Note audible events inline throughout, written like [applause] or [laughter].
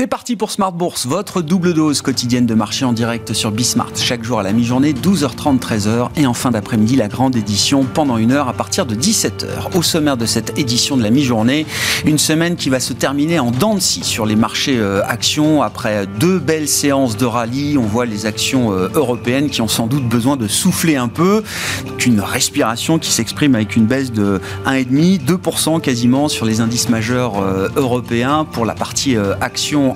C'est parti pour Smart Bourse, votre double dose quotidienne de marché en direct sur Bismart. Chaque jour à la mi-journée, 12h30, 13h. Et en fin d'après-midi, la grande édition pendant une heure à partir de 17h. Au sommaire de cette édition de la mi-journée, une semaine qui va se terminer en dents de scie sur les marchés euh, actions. Après deux belles séances de rallye, on voit les actions euh, européennes qui ont sans doute besoin de souffler un peu. Une respiration qui s'exprime avec une baisse de 1,5, 2% quasiment sur les indices majeurs euh, européens pour la partie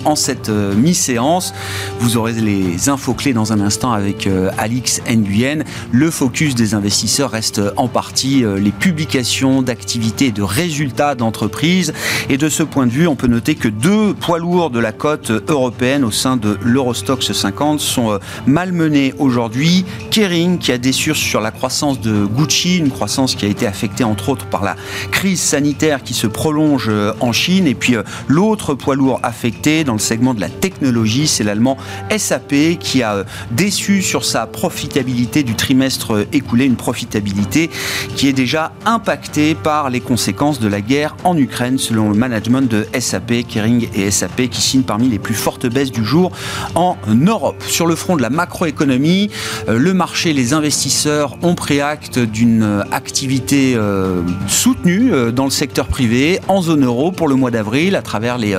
en cette euh, mi-séance. Vous aurez les infos clés dans un instant avec euh, Alix Nguyen. Le focus des investisseurs reste en partie euh, les publications d'activités et de résultats d'entreprises. Et de ce point de vue, on peut noter que deux poids lourds de la cote européenne au sein de l'Eurostox 50 sont malmenés aujourd'hui. Kering qui a déçu sur la croissance de Gucci, une croissance qui a été affectée entre autres par la crise sanitaire qui se prolonge en Chine. Et puis l'autre poids lourd affecté dans le segment de la technologie. C'est l'allemand SAP qui a euh, déçu sur sa profitabilité du trimestre euh, écoulé, une profitabilité qui est déjà impactée par les conséquences de la guerre en Ukraine, selon le management de SAP, Kering et SAP, qui signent parmi les plus fortes baisses du jour en Europe. Sur le front de la macroéconomie, euh, le marché, les investisseurs ont pris acte d'une activité soutenue dans le secteur privé en zone euro pour le mois d'avril à travers les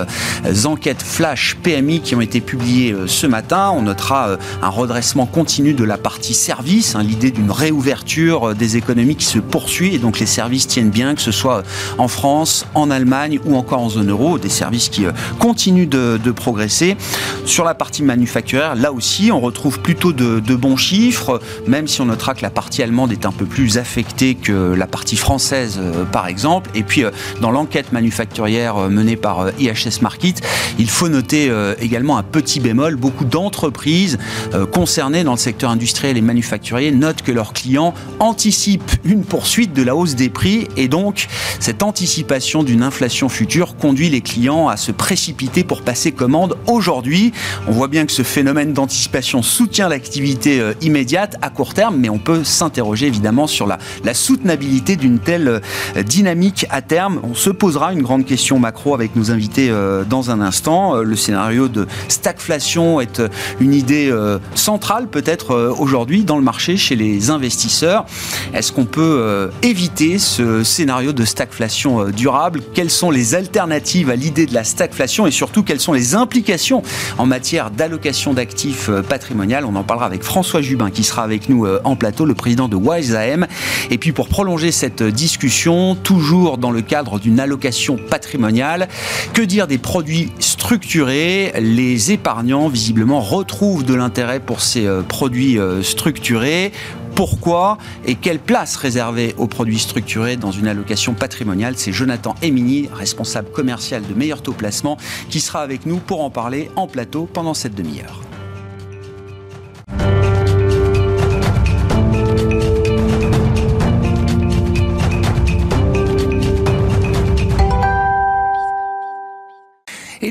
enquêtes flash PMI qui ont été publiés euh, ce matin. On notera euh, un redressement continu de la partie service, hein, l'idée d'une réouverture euh, des économies qui se poursuit et donc les services tiennent bien, que ce soit en France, en Allemagne ou encore en zone euro, des services qui continuent de, progresser. Sur la partie manufacturière, là aussi, on retrouve plutôt de, bons chiffres, même si on notera que la partie allemande est un peu plus affectée que la partie française, par exemple. Et puis, dans l'enquête manufacturière menée par IHS Market, il faut noter euh, également un petit bémol. Beaucoup d'entreprises euh, concernées dans le secteur industriel et manufacturier notent que leurs clients anticipent une poursuite de la hausse des prix et donc cette anticipation d'une inflation future conduit les clients à se précipiter pour passer commande aujourd'hui. On voit bien que ce phénomène d'anticipation soutient l'activité euh, immédiate à court terme, mais on peut s'interroger évidemment sur la soutenabilité d'une telle dynamique à terme. On se posera une grande question macro avec nos invités dans un instant. Euh, le scénario de stagflation est euh, une idée euh, centrale peut-être aujourd'hui dans le marché chez les investisseurs. Est-ce qu'on peut éviter ce scénario de stagflation durable? Quelles sont les alternatives à l'idée de la stagflation et surtout quelles sont les implications en matière d'allocation d'actifs patrimonial On en parlera avec François Jubin qui sera avec nous en plateau, le président de WiseAM. Et puis pour prolonger cette discussion, toujours dans le cadre d'une allocation patrimoniale, que dire des produits structurés. Les épargnants, visiblement, retrouvent de l'intérêt pour ces euh, produits euh, structurés pourquoi et quelle place réserver aux produits structurés dans une allocation patrimoniale? C'est Jonathan Emini, responsable commercial de Meilleur Taux Placement, qui sera avec nous pour en parler en plateau pendant cette demi-heure.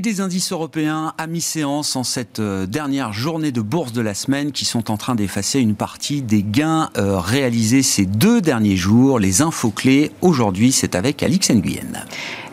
Des indices européens à mi-séance en cette euh, dernière journée de bourse de la semaine qui sont en train d'effacer une partie des gains euh, réalisés ces deux derniers jours. Les infos clés aujourd'hui, c'est avec Alix Nguyen.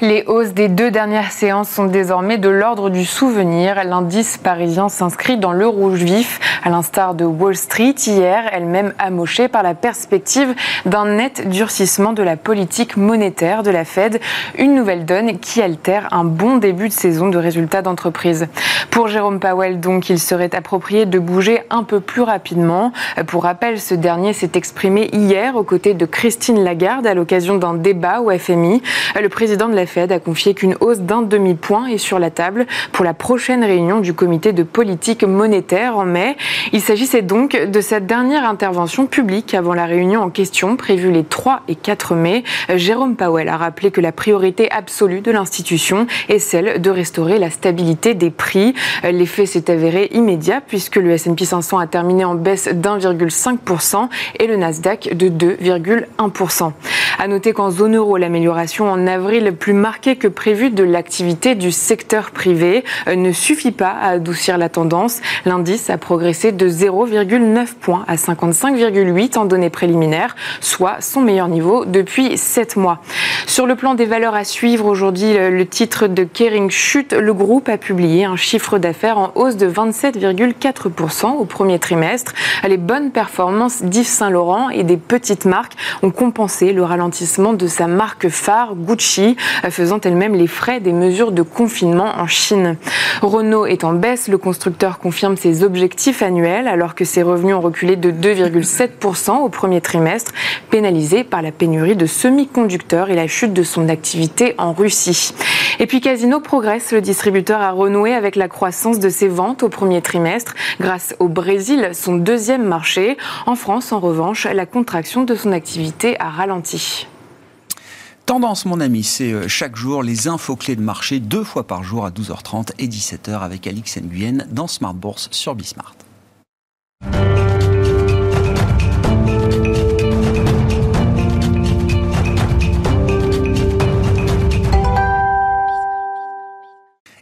Les hausses des deux dernières séances sont désormais de l'ordre du souvenir. L'indice parisien s'inscrit dans le rouge vif, à l'instar de Wall Street hier, elle-même amochée par la perspective d'un net durcissement de la politique monétaire de la Fed. Une nouvelle donne qui altère un bon début de saison de résultats d'entreprise. Pour Jérôme Powell, donc, il serait approprié de bouger un peu plus rapidement. Pour rappel, ce dernier s'est exprimé hier aux côtés de Christine Lagarde à l'occasion d'un débat au FMI. Le président de la Fed a confié qu'une hausse d'un demi-point est sur la table pour la prochaine réunion du comité de politique monétaire en mai. Il s'agissait donc de cette dernière intervention publique avant la réunion en question prévue les 3 et 4 mai. Jérôme Powell a rappelé que la priorité absolue de l'institution est celle de restaurer la stabilité des prix. L'effet s'est avéré immédiat puisque le S&P 500 a terminé en baisse d'1,5% et le Nasdaq de 2,1%. À noter qu'en zone euro, l'amélioration en avril plus marquée que prévu de l'activité du secteur privé euh, ne suffit pas à adoucir la tendance. L'indice a progressé de 0,9 points à 55,8 en données préliminaires, soit son meilleur niveau depuis 7 mois. Sur le plan des valeurs à suivre, aujourd'hui, le titre de Kering chute. Le groupe a publié un chiffre d'affaires en hausse de 27,4% au premier trimestre. Les bonnes performances d'Yves Saint-Laurent et des petites marques ont compensé le ralentissement de sa marque phare Gucci, faisant elle-même les frais des mesures de confinement en Chine. Renault est en baisse. Le constructeur confirme ses objectifs annuels alors que ses revenus ont reculé de 2,7% au premier trimestre, pénalisé par la pénurie de semi-conducteurs et la chute de son activité en Russie. Et puis Casino progresse. Le distributeur a renoué avec la croissance de ses ventes au premier trimestre grâce au Brésil, son deuxième marché. En France, en revanche, la contraction de son activité a ralenti. Tendance, mon ami, c'est euh, chaque jour les infos clés de marché, deux fois par jour à 12h30 et 17h avec Alix Nguyen dans Smart Bourse sur Bismart.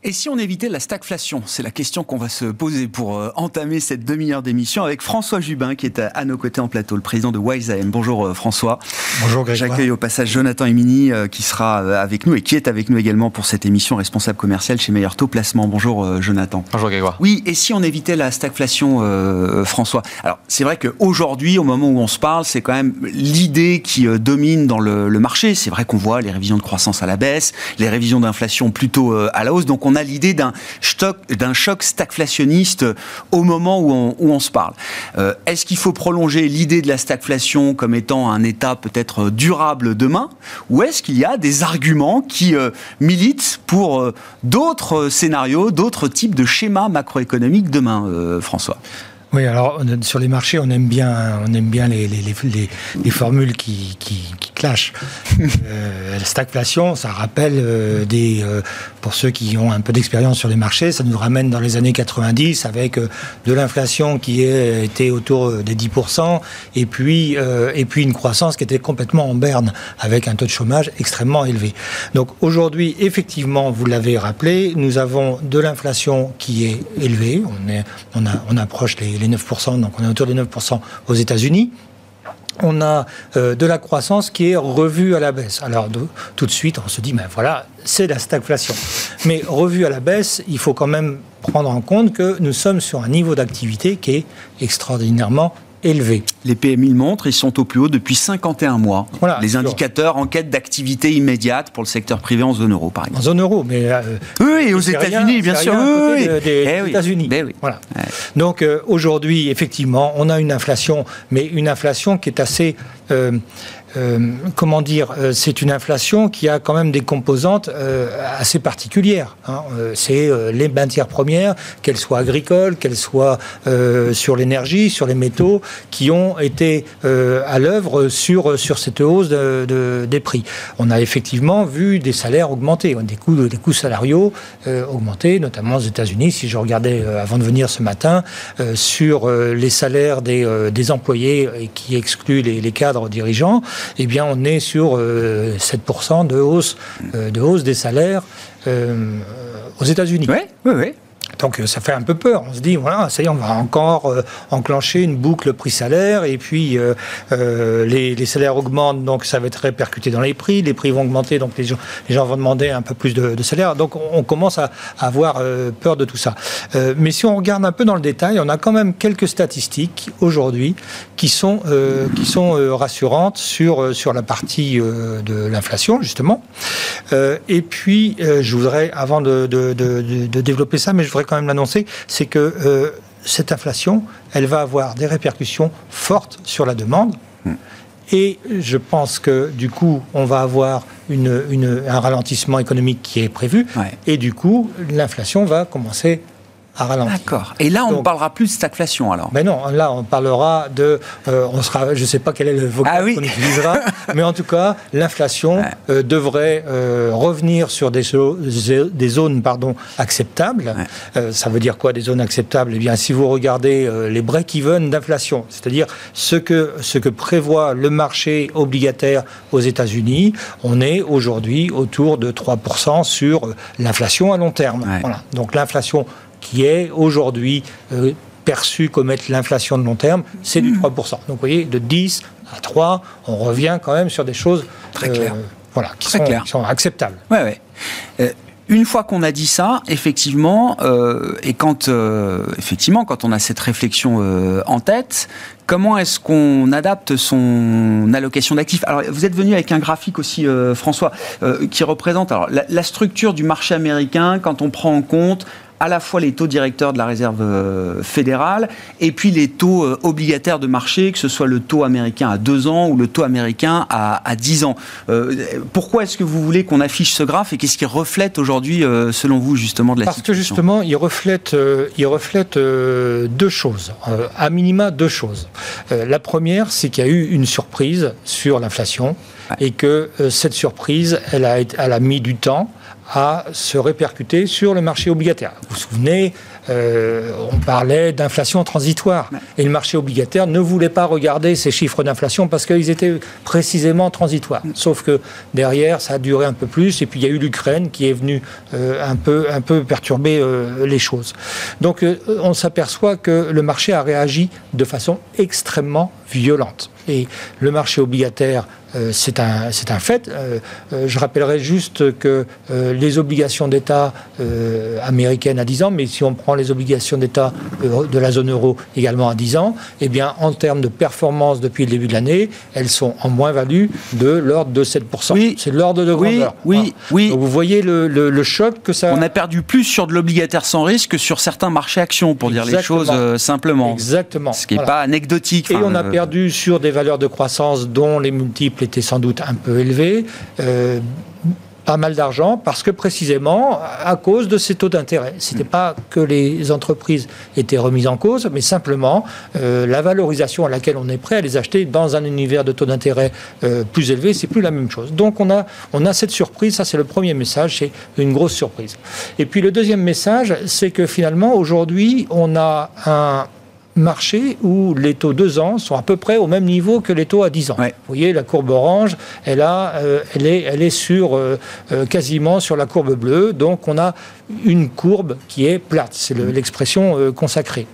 Et si on évitait la stagflation C'est la question qu'on va se poser pour euh, entamer cette demi-heure d'émission avec François Jubin qui est à, nos côtés en plateau, le président de WiseAM. Bonjour euh, François. Bonjour Grégoire. J'accueille au passage Jonathan Emini euh, qui sera avec nous et qui est avec nous également pour cette émission responsable commercial chez Meilleur Taux Placement. Bonjour Jonathan. Bonjour Grégoire. Oui, et si on évitait la stagflation François? Alors c'est vrai qu'aujourd'hui, au moment où on se parle, c'est quand même l'idée qui domine dans le, le marché. C'est vrai qu'on voit les révisions de croissance à la baisse, les révisions d'inflation plutôt à la hausse. Donc on a l'idée d'un choc, d'un choc stagflationniste au moment où on, se parle. Euh, est-ce qu'il faut prolonger l'idée de la stagflation comme étant un état peut-être durable demain Ou est-ce qu'il y a des arguments qui euh, militent pour euh, d'autres scénarios, d'autres types de schémas macroéconomiques demain, François? Oui, alors sur les marchés, on aime bien, on aime bien les, les, les, les formules qui, qui, qui clashent. [laughs] euh, la stagflation, ça rappelle euh, des, euh, pour ceux qui ont un peu d'expérience sur les marchés, ça nous ramène dans les années 90 avec de l'inflation qui était autour des 10% et puis et puis une croissance qui était complètement en berne avec un taux de chômage extrêmement élevé. Donc aujourd'hui, effectivement, vous l'avez rappelé, nous avons de l'inflation qui est élevée. On est, on, a, on approche les les 9%, donc on est autour des 9% aux États-Unis on a euh, de la croissance qui est revue à la baisse. Alors tout de suite, on se dit, ben voilà, c'est la stagflation. Mais revue à la baisse, il faut quand même prendre en compte que nous sommes sur un niveau d'activité qui est extraordinairement élevé. Les PMI le montrent, ils sont au plus haut depuis 51 mois. les indicateurs en quête d'activité immédiate pour le secteur privé en zone euro, par exemple. En zone euro, mais... Euh, oui, aux États-Unis, bien sûr. Oui, des eh États-Unis. Ben voilà. Donc euh, aujourd'hui, effectivement, on a une inflation, mais une inflation qui est assez... Euh, euh, comment dire, euh, c'est une inflation qui a quand même des composantes euh, assez particulières. Hein. c'est les matières premières, qu'elles soient agricoles, qu'elles soient sur l'énergie, sur les métaux, qui ont été à l'œuvre sur, sur cette hausse de, des prix. On a effectivement vu des salaires augmenter, des coûts, des coûts salariaux augmenter, notamment aux États-Unis. Si je regardais avant de venir ce matin sur les salaires des, des employés qui excluent les, les cadres dirigeants, eh bien, on est sur 7% euh, de hausse, euh, de hausse des salaires euh, aux États-Unis. Oui, oui, oui. Donc ça fait un peu peur. On se dit, voilà, ça y est, on va encore enclencher une boucle prix-salaire, et puis les, salaires augmentent, donc ça va être répercuté dans les prix, les prix vont augmenter, donc les gens, vont demander un peu plus de, salaire. Donc on, commence à, avoir peur de tout ça. mais si on regarde un peu dans le détail, on a quand même quelques statistiques aujourd'hui qui sont, euh, qui sont euh, rassurantes sur, euh, sur la partie de l'inflation, justement. et puis, je voudrais, avant de, de, de, développer ça, mais je voudrais quand même l'annoncer, c'est que cette inflation, elle va avoir des répercussions fortes sur la demande. Hmm. Et je pense que du coup, on va avoir une, une, un ralentissement économique qui est prévu. Et du coup, l'inflation va commencer a ralenti. D'accord. Et là, on ne parlera plus de stagflation alors Mais non, là, on parlera de. Euh, on sera, je ne sais pas quel est le vocabulaire ah qu'on utilisera, [laughs] mais en tout cas, l'inflation euh, devrait euh, revenir sur des, des zones pardon, acceptables. ça veut dire quoi, des zones acceptables? Eh bien, si vous regardez les break-even d'inflation, c'est-à-dire ce que, ce que prévoit le marché obligataire aux États-Unis, on est aujourd'hui autour de 3% sur l'inflation à long terme. Voilà. Donc, l'inflation qui est aujourd'hui euh, perçue comme être l'inflation de long terme, c'est du 3%. Hmm. Donc vous voyez, de 10 à 3, on revient quand même sur des choses très claires. Euh, voilà, qui, sont, sont, acceptables. Ouais, ouais. Euh, une fois qu'on a dit ça, effectivement, et quand effectivement quand on a cette réflexion en tête, comment est-ce qu'on adapte son allocation d'actifs? Alors, vous êtes venu avec un graphique aussi, François, qui représente alors la, la, structure du marché américain quand on prend en compte à la fois les taux directeurs de la réserve euh, fédérale et puis les taux euh, obligataires de marché, que ce soit le taux américain à 2 ans ou le taux américain à, à 10 ans. Euh, pourquoi est-ce que vous voulez qu'on affiche ce graphe et qu'est-ce qui reflète aujourd'hui, selon vous, justement, de la Parce que justement, il reflète, il reflète deux choses, à minima deux choses. la première, c'est qu'il y a eu une surprise sur l'inflation et que cette surprise, elle a, elle a mis du temps à se répercuter sur le marché obligataire. Vous vous souvenez, euh, on parlait d'inflation transitoire. Et le marché obligataire ne voulait pas regarder ces chiffres d'inflation parce qu'ils étaient précisément transitoires. Sauf que derrière, ça a duré un peu plus. Et puis il y a eu l'Ukraine qui est venue euh, un, peu, un peu perturber euh, les choses. Donc on s'aperçoit que le marché a réagi de façon extrêmement violente. Et le marché obligataire euh, c'est un, un, fait. Euh, euh, je rappellerai juste que les obligations d'État américaines à 10 ans, mais si on prend les obligations d'État de la zone euro également à 10 ans, eh bien, en termes de performance depuis le début de l'année, elles sont en moins-value de l'ordre de 7%. Oui. C'est l'ordre de grandeur. Oui, oui, vous voyez le, le, choc que ça... On a perdu plus sur de l'obligataire sans risque que sur certains marchés actions, pour dire les choses simplement. Exactement. Ce qui n'est pas anecdotique. Et on a perdu sur des valeurs de croissance dont les multiples était sans doute un peu élevé. Euh, pas mal d'argent parce que précisément à cause de ces taux d'intérêt. Ce n'était pas que les entreprises étaient remises en cause, mais simplement euh, la valorisation à laquelle on est prêt à les acheter dans un univers de taux d'intérêt euh, plus élevé, c'est plus la même chose. Donc on a, on a cette surprise, ça c'est le premier message, c'est une grosse surprise. Et puis le deuxième message, c'est que finalement aujourd'hui on a un, marché où les taux 2 ans sont à peu près au même niveau que les taux à 10 ans. Vous voyez, la courbe orange, elle, a, euh, elle, est, elle est sur, euh, euh, quasiment sur la courbe bleue. Donc on a une courbe qui est plate. C'est l'expression consacrée.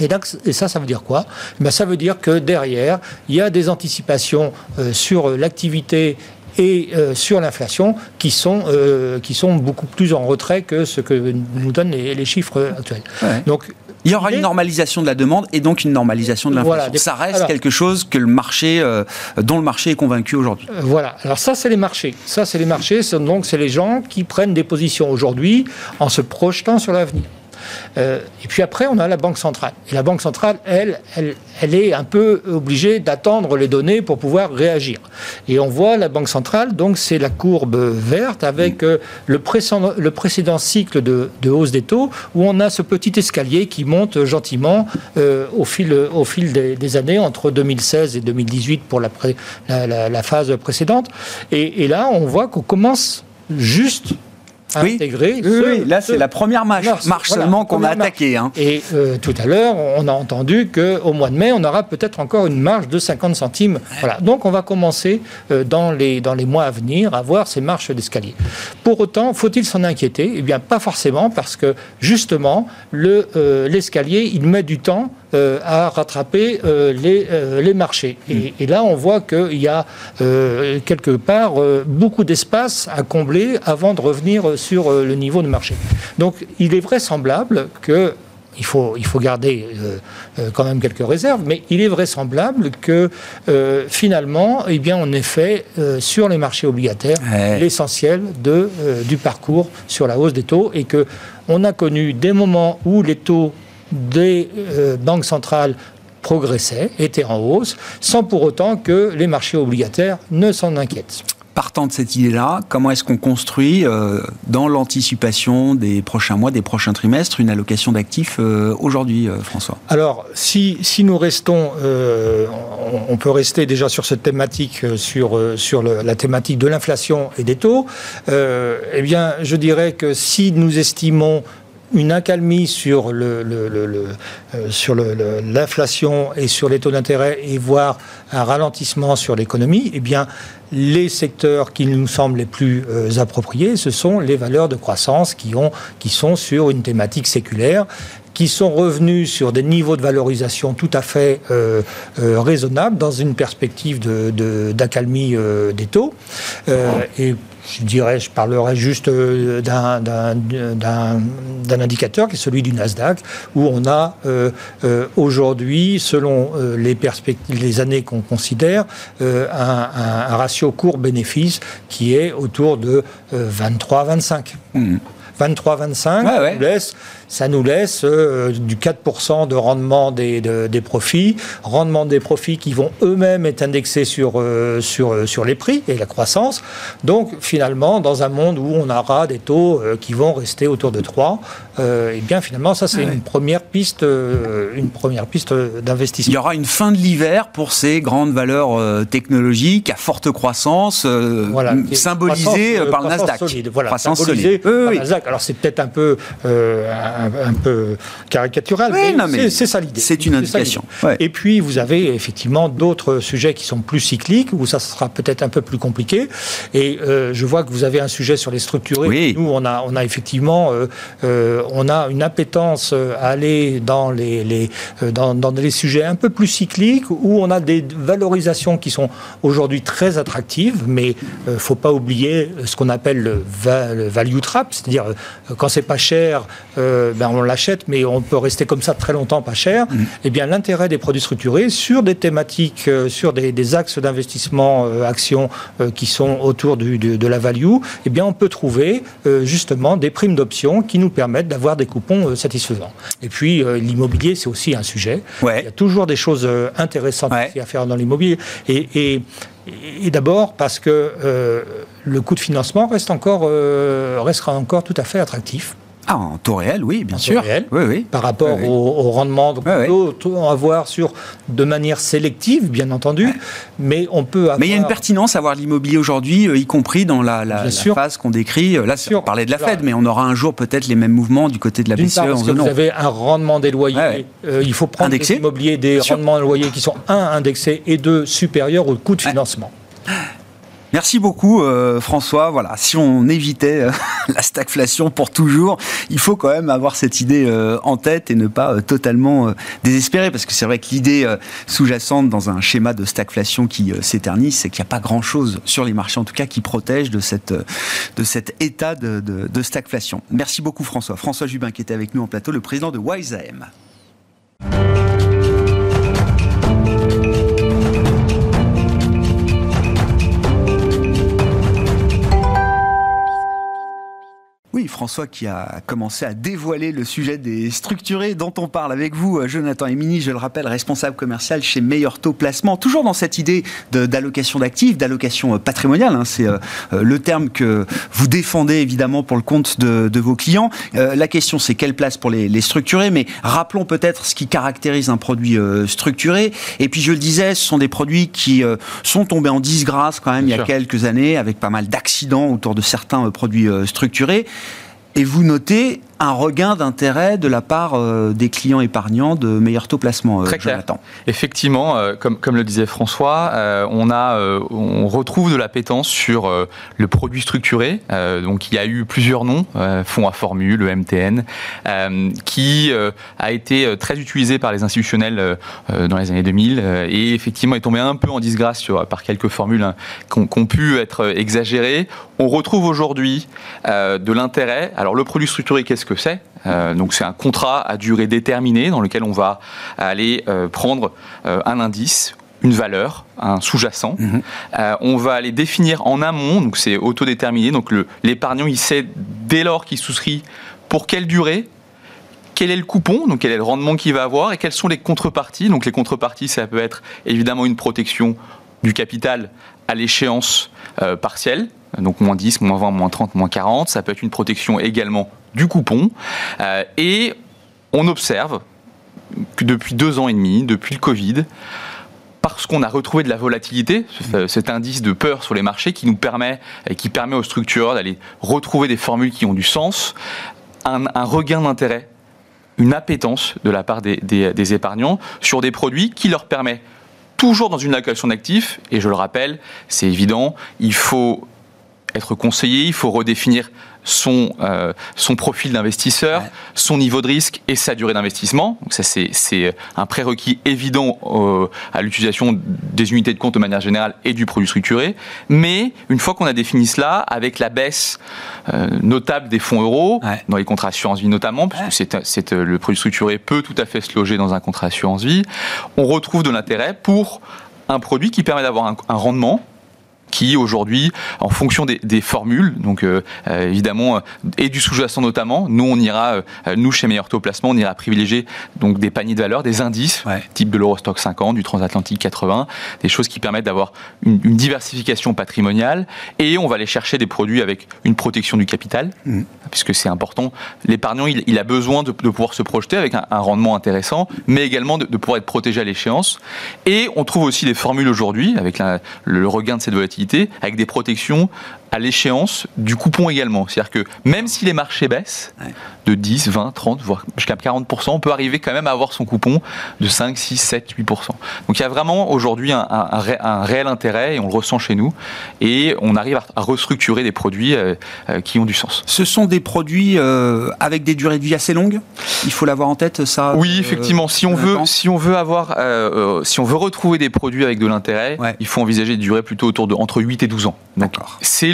Et, donc, et, ça, ça veut dire quoi? Ben, Ça veut dire que derrière, il y a des anticipations sur l'activité et sur l'inflation qui, sont qui sont beaucoup plus en retrait que ce que nous donnent les, chiffres actuels. Donc il y aura une normalisation de la demande et donc une normalisation de l'inflation. ça reste quelque chose que le marché, euh, dont le marché est convaincu aujourd'hui. Euh, voilà. Alors ça, c'est les marchés. Ça, c'est les marchés. Donc, c'est les gens qui prennent des positions aujourd'hui en se projetant sur l'avenir. Euh, et puis après, on a la Banque centrale. Et la Banque centrale, elle, elle, elle est un peu obligée d'attendre les données pour pouvoir réagir. Et on voit la Banque centrale, donc c'est la courbe verte avec euh, le, précédent, le précédent cycle de, de, hausse des taux, où on a ce petit escalier qui monte gentiment euh, au fil, au fil des, années, entre 2016 et 2018 pour la, la, la, phase précédente. Et, et là, on voit qu'on commence juste oui. Oui, là c'est la première marche, marche seulement qu'on a attaquée. Hein. Et euh, tout à l'heure, on a entendu qu'au mois de mai, on aura peut-être encore une marge de 50 centimes. Voilà. Donc on va commencer euh, dans, les, dans les mois à venir à voir ces marches d'escalier. Pour autant, faut-il s'en inquiéter? Eh bien, pas forcément, parce que justement, euh, l'escalier, il met du temps euh, à rattraper euh, les, euh, les, marchés. Mm. Et, là, on voit qu'il y a quelque part beaucoup d'espace à combler avant de revenir sur le niveau de marché. Donc, il est vraisemblable que il faut, il faut garder quand même quelques réserves, mais il est vraisemblable que finalement, eh bien, on ait fait sur les marchés obligataires l'essentiel de, du parcours sur la hausse des taux et que on a connu des moments où les taux des euh, banques centrales progressaient, étaient en hausse, sans pour autant que les marchés obligataires ne s'en inquiètent. partant de cette idée-là, comment est-ce qu'on construit, euh, dans l'anticipation des prochains mois, des prochains trimestres, une allocation d'actifs euh, aujourd'hui, euh, François? Alors, si, si nous restons, on, peut rester déjà sur cette thématique, sur, sur la thématique de l'inflation et des taux, eh bien, je dirais que si nous estimons une accalmie sur euh, l'inflation et sur les taux d'intérêt et voire un ralentissement sur l'économie, eh bien les secteurs qui nous semblent les plus euh, appropriés, ce sont les valeurs de croissance qui, ont, qui sont sur une thématique séculaire qui sont revenus sur des niveaux de valorisation tout à fait euh, raisonnables dans une perspective d'accalmie de, des taux. Je dirais, je parlerai juste euh, d'un indicateur qui est celui du Nasdaq, où on a euh, euh, aujourd'hui, selon les, les années qu'on considère, un, ratio court-bénéfice qui est autour de 23-25. 23-25 laisse ça nous laisse euh, du 4% de rendement des, des, profits, rendement des profits qui vont eux-mêmes être indexés sur, euh, sur, euh, sur les prix et la croissance. Donc finalement, dans un monde où on aura des taux qui vont rester autour de 3, et eh bien finalement, ça c'est une première piste, une première piste d'investissement. Il y aura une fin de l'hiver pour ces grandes valeurs technologiques à forte croissance, voilà, symbolisées par le Nasdaq. Solide, voilà, croissance solide. par Nasdaq. Alors c'est peut-être un peu un, peu caricatural, mais, c'est ça l'idée. C'est une indication. Et puis, vous avez effectivement d'autres sujets qui sont plus cycliques, où ça sera peut-être un peu plus compliqué. Et euh, je vois que vous avez un sujet sur les structurés. Nous, on a, on a effectivement euh, euh, on a une appétence à aller dans les, les dans, dans, les sujets un peu plus cycliques, où on a des valorisations qui sont aujourd'hui très attractives, mais il ne faut pas oublier ce qu'on appelle le, value trap, c'est-à-dire quand c'est pas cher, ben on l'achète, mais on peut rester comme ça très longtemps, pas cher. Mm. Eh bien, l'intérêt des produits structurés sur des thématiques, euh, sur des, axes d'investissement, euh, actions euh, qui sont autour du, de, la value, eh bien, on peut trouver justement des primes d'options qui nous permettent d'avoir des coupons satisfaisants. Et puis, l'immobilier, c'est aussi un sujet. Il y a toujours des choses intéressantes à faire dans l'immobilier. et, et d'abord parce que le coût de financement reste encore, restera encore tout à fait attractif. Ah, en taux réel, oui, bien sûr. Réel, oui, oui. Par rapport Au, rendement donc on avoir sur de manière sélective, bien entendu, mais on peut avoir... Mais il y a une pertinence à avoir l'immobilier aujourd'hui, euh, y compris dans la, la, phase qu'on décrit. Là, on parlait de la Fed, mais on aura un jour peut-être les mêmes mouvements du côté de la BCE en zone Vous avez un rendement des loyers. Euh, il faut prendre des immobiliers des rendements de loyers qui sont, un, indexés et deux, supérieurs au coût de financement. Merci beaucoup euh, François. Voilà, si on évitait euh, [laughs] la stagflation pour toujours, il faut quand même avoir cette idée euh, en tête et ne pas totalement désespérer parce que c'est vrai que l'idée sous-jacente dans un schéma de stagflation qui s'éternise, c'est qu'il n'y a pas grand-chose sur les marchés en tout cas qui protège de cette de cet état de, de, stagflation. Merci beaucoup François. François Jubin qui était avec nous en plateau, le président de WiseAM. Oui, François qui a commencé à dévoiler le sujet des structurés dont on parle avec vous, euh, Jonathan Emini, je le rappelle, responsable commercial chez Meilleur Taux Placement. Toujours dans cette idée d'allocation d'actifs, d'allocation euh, patrimoniale, hein, c'est euh, le terme que vous défendez évidemment pour le compte de, vos clients. la question c'est quelle place pour les, structurés, mais rappelons peut-être ce qui caractérise un produit structuré. Et puis je le disais, ce sont des produits qui sont tombés en disgrâce quand même il y a quelques années, avec pas mal d'accidents autour de certains produits structurés. Et vous notez un regain d'intérêt de la part euh, des clients épargnants de meilleur taux placement, euh, Très Jonathan. Effectivement, euh, comme, comme le disait François, on, a, on retrouve de l'appétence sur le produit structuré. donc il y a eu plusieurs noms, fonds à formule, le MTN, qui a été très utilisé par les institutionnels dans les années 2000 et effectivement est tombé un peu en disgrâce sur, par quelques formules hein, qui ont pu être exagérées. On retrouve aujourd'hui de l'intérêt. Alors le produit structuré, qu'est-ce que c'est. Euh, donc c'est un contrat à durée déterminée dans lequel on va aller euh, prendre euh, un indice une valeur, un sous-jacent. Mhm. on va aller définir en amont, donc c'est autodéterminé, donc l'épargnant il sait dès lors qu'il souscrit pour quelle durée, quel est le coupon, donc quel est le rendement qu'il va avoir et quelles sont les contreparties. Donc les contreparties, ça peut être évidemment une protection du capital à l'échéance euh, partielle, donc moins 10, moins 20, moins 30, moins 40. Ça peut être une protection également du coupon. Euh, et on observe que depuis deux ans et demi, depuis le Covid, parce qu'on a retrouvé de la volatilité, cet indice de peur sur les marchés qui nous permet, et qui permet aux structureurs d'aller retrouver des formules qui ont du sens, un, regain d'intérêt, une appétence de la part des, des, épargnants sur des produits qui leur permet toujours dans une allocation d'actifs, et je le rappelle, c'est évident, il faut être conseillé, il faut redéfinir son, euh, son profil d'investisseur, son niveau de risque et sa durée d'investissement. Donc ça, c'est un prérequis évident euh, à l'utilisation des unités de compte de manière générale et du produit structuré. Mais une fois qu'on a défini cela, avec la baisse euh, notable des fonds euros, dans les contrats assurance vie notamment, parce que c'est le produit structuré peut tout à fait se loger dans un contrat assurance vie, on retrouve de l'intérêt pour un produit qui permet d'avoir un rendement qui aujourd'hui, en fonction des, formules, donc euh, euh, évidemment, euh, et du sous-jacent notamment, nous on ira, nous chez Meilleur Taux Placement, on ira privilégier donc des paniers de valeur, des indices, type de l'Eurostock 50, du Transatlantique 80, des choses qui permettent d'avoir une, diversification patrimoniale, et on va aller chercher des produits avec une protection du capital, mmh. puisque c'est important. L'épargnant, il, a besoin de, pouvoir se projeter avec un, rendement intéressant, mais également de, pouvoir être protégé à l'échéance. Et on trouve aussi des formules aujourd'hui, avec le regain de cette volatilité avec des protections à l'échéance du coupon également. C'est-à-dire que même si les marchés baissent de 10, 20, 30, voire jusqu'à 40%, on peut arriver quand même à avoir son coupon de 5, 6, 7, 8%. Donc il y a vraiment aujourd'hui un, réel intérêt et on le ressent chez nous et on arrive à, restructurer des produits euh, euh, qui ont du sens. Ce sont des produits euh, avec des durées de vie assez longues? Il faut l'avoir en tête ça Oui, effectivement. Si on, veut, si on veut avoir, si on veut retrouver des produits avec de l'intérêt, il faut envisager des durées plutôt autour de entre 8 et 12 ans. D'accord. C'est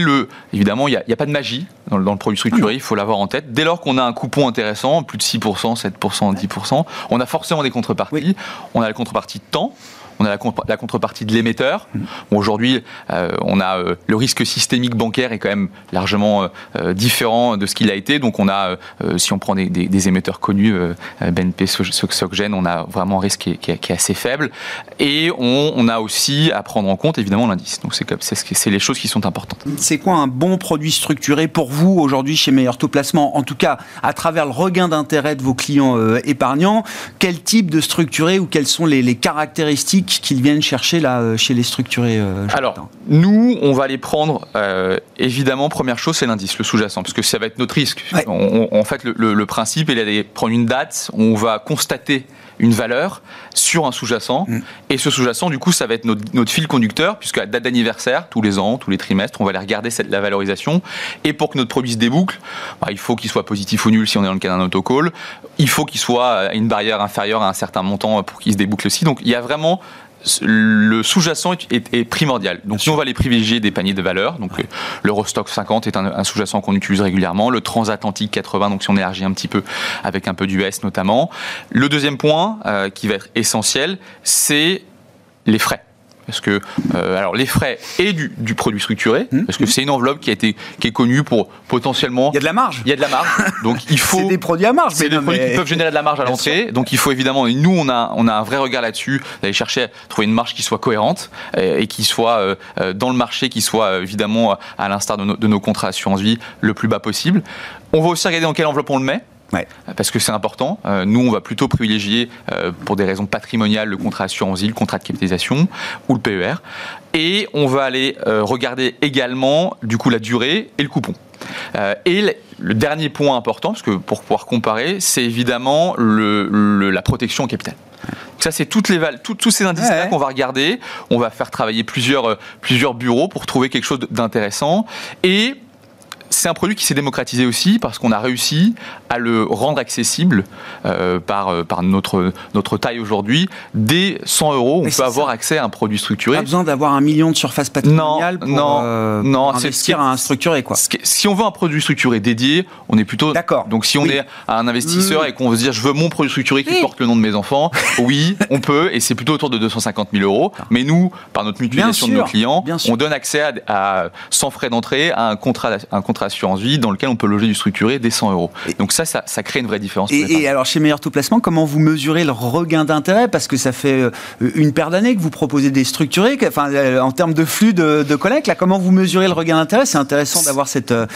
évidemment, il n'y a, pas de magie dans, le produit structuré, il faut l'avoir en tête. Dès lors qu'on a un coupon intéressant, plus de 6%, 7%, 10%, on a forcément des contreparties. On a la contrepartie de temps, on a la, contrepartie de l'émetteur. Mmh. Aujourd'hui, euh, on a euh, le risque systémique bancaire est quand même largement euh, différent de ce qu'il a été. Donc, on a, si on prend des, émetteurs connus, BNP, SocGen, on a vraiment un risque qui est, assez faible. Et on, a aussi à prendre en compte évidemment l'indice. Donc, c'est les choses qui sont importantes. C'est quoi un bon produit structuré pour vous aujourd'hui chez Meilleur Taux Placement? En tout cas, à travers le regain d'intérêt de vos clients épargnants, quel type de structuré ou quelles sont les caractéristiques qu'ils viennent chercher là euh, chez les structurés euh, Alors, nous, on va les prendre, euh, évidemment, première chose, c'est l'indice, le sous-jacent, parce que ça va être notre risque. en fait, le, principe, il est de prendre une date, on va constater une valeur sur un sous-jacent. Mm. Et ce sous-jacent, du coup, ça va être notre, fil conducteur, puisque à date d'anniversaire, tous les ans, tous les trimestres, on va aller regarder cette, la valorisation. Et pour que notre produit se déboucle, bah, il faut qu'il soit positif ou nul si on est dans le cas d'un autocall. Il faut qu'il soit à une barrière inférieure à un certain montant pour qu'il se déboucle aussi. Donc il y a vraiment le sous-jacent est, primordial. Donc, si on va les privilégier des paniers de valeur, donc le l'Eurostock 50 est un, sous-jacent qu'on utilise régulièrement, le Transatlantique 80, donc si on élargit un petit peu avec un peu d'US notamment. Le deuxième point euh, qui va être essentiel, c'est les frais parce que euh, alors les frais et du, produit structuré, mmh. parce que c'est une enveloppe qui a été qui est connue pour potentiellement. Il y a de la marge. Il y a de la marge. Donc il [laughs] faut. c'est des produits à marge. C'est des produits qui peuvent générer de la marge à l'entrée. Donc il faut évidemment. Et nous on a on a un vrai regard là-dessus d'aller chercher à trouver une marge qui soit cohérente et, qui soit euh, dans le marché, qui soit évidemment à l'instar de, de nos contrats assurance vie le plus bas possible. On va aussi regarder dans quelle enveloppe on le met. Parce que c'est important. Euh, nous, on va plutôt privilégier, euh, pour des raisons patrimoniales, le contrat assurance vie, le contrat de capitalisation ou le PER. Et on va aller euh, regarder également, du coup, la durée et le coupon. et le, dernier point important, parce que pour pouvoir comparer, c'est évidemment le, la protection au capital. ça, c'est toutes les tous ces indices-là qu'on va regarder. On va faire travailler plusieurs, plusieurs bureaux pour trouver quelque chose d'intéressant. Et c'est un produit qui s'est démocratisé aussi parce qu'on a réussi à le rendre accessible euh, par, euh, par notre, notre taille aujourd'hui. Dès 100 euros, on peut avoir accès à un produit structuré. Pas besoin d'avoir un million de surface patrimoniale pour non, euh, non, investir à un structuré. Quoi. Si on veut un produit structuré dédié, on est plutôt... D'accord. Donc si on est un investisseur et qu'on veut se dire je veux mon produit structuré qui porte le nom de mes enfants, [laughs] oui, on peut et c'est plutôt autour de 250 000 euros. Mais nous, par notre mutualisation de nos clients, on donne accès à, sans frais d'entrée à un contrat, un contrat assurance vie dans lequel on peut loger du structuré dès 100 euros. Donc ça, ça, ça crée une vraie différence. Et, et alors chez Meilleur Tout Placement, comment vous mesurez le regain d'intérêt? Parce que ça fait euh, une paire d'années que vous proposez des structurés, enfin euh, en termes de flux de, de collecte, là, comment vous mesurez le regain d'intérêt? C'est intéressant d'avoir cette euh,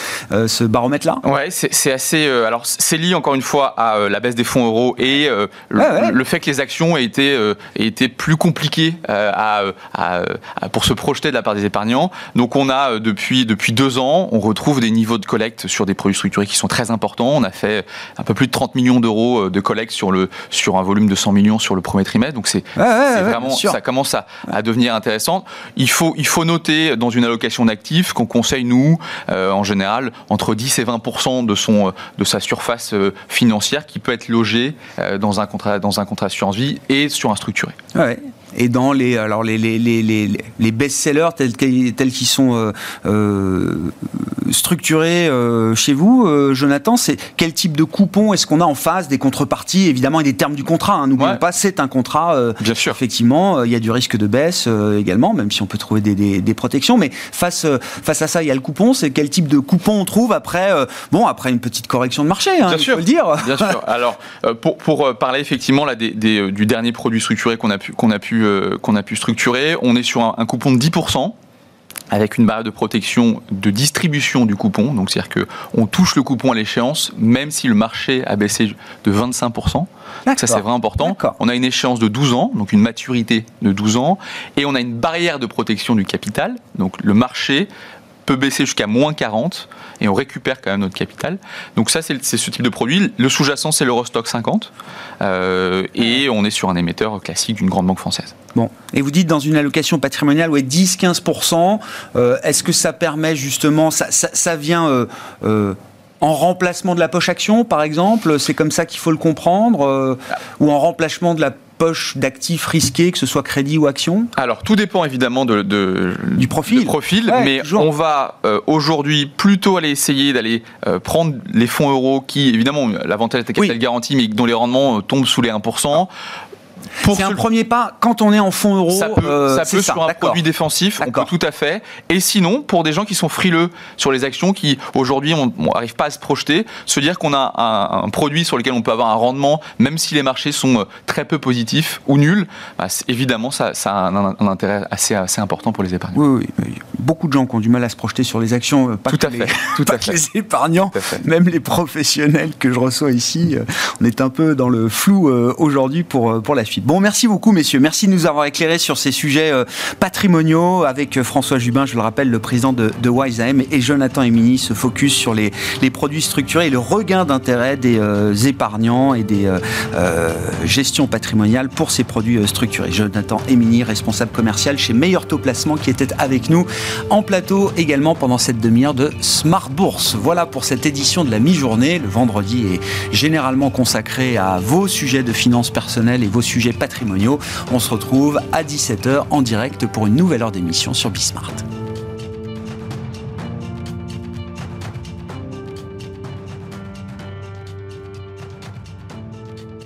ce baromètre-là. Ouais, c'est assez. alors c'est lié encore une fois à la baisse des fonds euros et le, fait que les actions aient été, aient été plus compliquées à, à, pour se projeter de la part des épargnants. Donc on a depuis depuis deux ans, on retrouve des niveaux de collecte sur des produits structurés qui sont très importants. On a fait un peu plus de 30 millions d'euros de collecte sur le sur un volume de 100 millions sur le premier trimestre. Donc c'est vraiment ça commence à, à, devenir intéressant. Il faut il faut noter dans une allocation d'actifs qu'on conseille nous euh, en général entre 10 et 20 de son de sa surface euh, financière qui peut être logée euh, dans un contrat dans un contrat assurance vie et sur un structuré. Ouais et dans les alors les les, les, les, les best-sellers tels qu'ils tels qu'ils sont euh, euh, structurés euh, chez vous, Jonathan, c'est quel type de coupon est-ce qu'on a en face des contreparties? Évidemment et des termes du contrat. Hein, N'oublions pas, c'est un contrat. Bien sûr. Effectivement, il y a du risque de baisse également, même si on peut trouver des, des, des, protections. Mais face face à ça, il y a le coupon. C'est quel type de coupon on trouve après bon après une petite correction de marché. Hein, Bien sûr. le dire. Bien sûr. [laughs] Alors pour pour parler effectivement là des, du dernier produit structuré qu'on a pu qu'on a pu euh, qu'on a pu structurer. On est sur un, coupon de 10% avec une barrière de protection de distribution du coupon. Donc, c'est-à-dire qu'on touche le coupon à l'échéance, même si le marché a baissé de 25%. Ça, c'est vraiment important. On a une échéance de 12 ans, donc une maturité de 12 ans, et on a une barrière de protection du capital. Donc, le marché peut baisser jusqu'à moins 40 et on récupère quand même notre capital. Donc ça, c'est ce type de produit. Le sous-jacent, c'est l'Eurostock 50 euh, et on est sur un émetteur classique d'une grande banque française. Bon, et vous dites dans une allocation patrimoniale, ouais, 10-15%, euh, est-ce que ça permet justement, ça, ça, vient... Euh, en remplacement de la poche action, par exemple, c'est comme ça qu'il faut le comprendre, ou en remplacement de la poche d'actifs risqués, que ce soit crédit ou action Alors, tout dépend évidemment de, du profil, profil mais on va euh, aujourd'hui plutôt aller essayer d'aller euh, prendre les fonds euros qui, évidemment, l'avantage de la capital garantie, mais dont les rendements euh, tombent sous les 1%. C'est un premier pas quand on est en fonds euros. Ça peut, euh, sur un produit défensif, on peut tout à fait. Et sinon, pour des gens qui sont frileux sur les actions, qui aujourd'hui n'arrivent pas à se projeter, se dire qu'on a un, produit sur lequel on peut avoir un rendement, même si les marchés sont euh, très peu positifs ou nuls, bah, évidemment, ça, ça a un, intérêt assez, assez important pour les épargnants. Oui, oui, beaucoup de gens qui ont du mal à se projeter sur les actions, euh, pas tout à fait, [laughs] tout à fait. les épargnants, même les professionnels que je reçois ici, on est un peu dans le flou aujourd'hui pour, pour la suite. Bon, merci beaucoup, messieurs. Merci de nous avoir éclairé sur ces sujets euh, patrimoniaux avec euh, François Jubin, je le rappelle, le président de, de WiseAM, et Jonathan Emini se focus sur les, produits structurés et le regain d'intérêt des euh, épargnants et des gestions patrimoniales pour ces produits structurés. Jonathan Emini, responsable commercial chez Meilleur Taux Placement, qui était avec nous en plateau également pendant cette demi-heure de Smart Bourse. Voilà pour cette édition de la mi-journée. Le vendredi est généralement consacré à vos sujets de finances personnelles et vos patrimoniaux. On se retrouve à 17h en direct pour une nouvelle heure d'émission sur Bismart.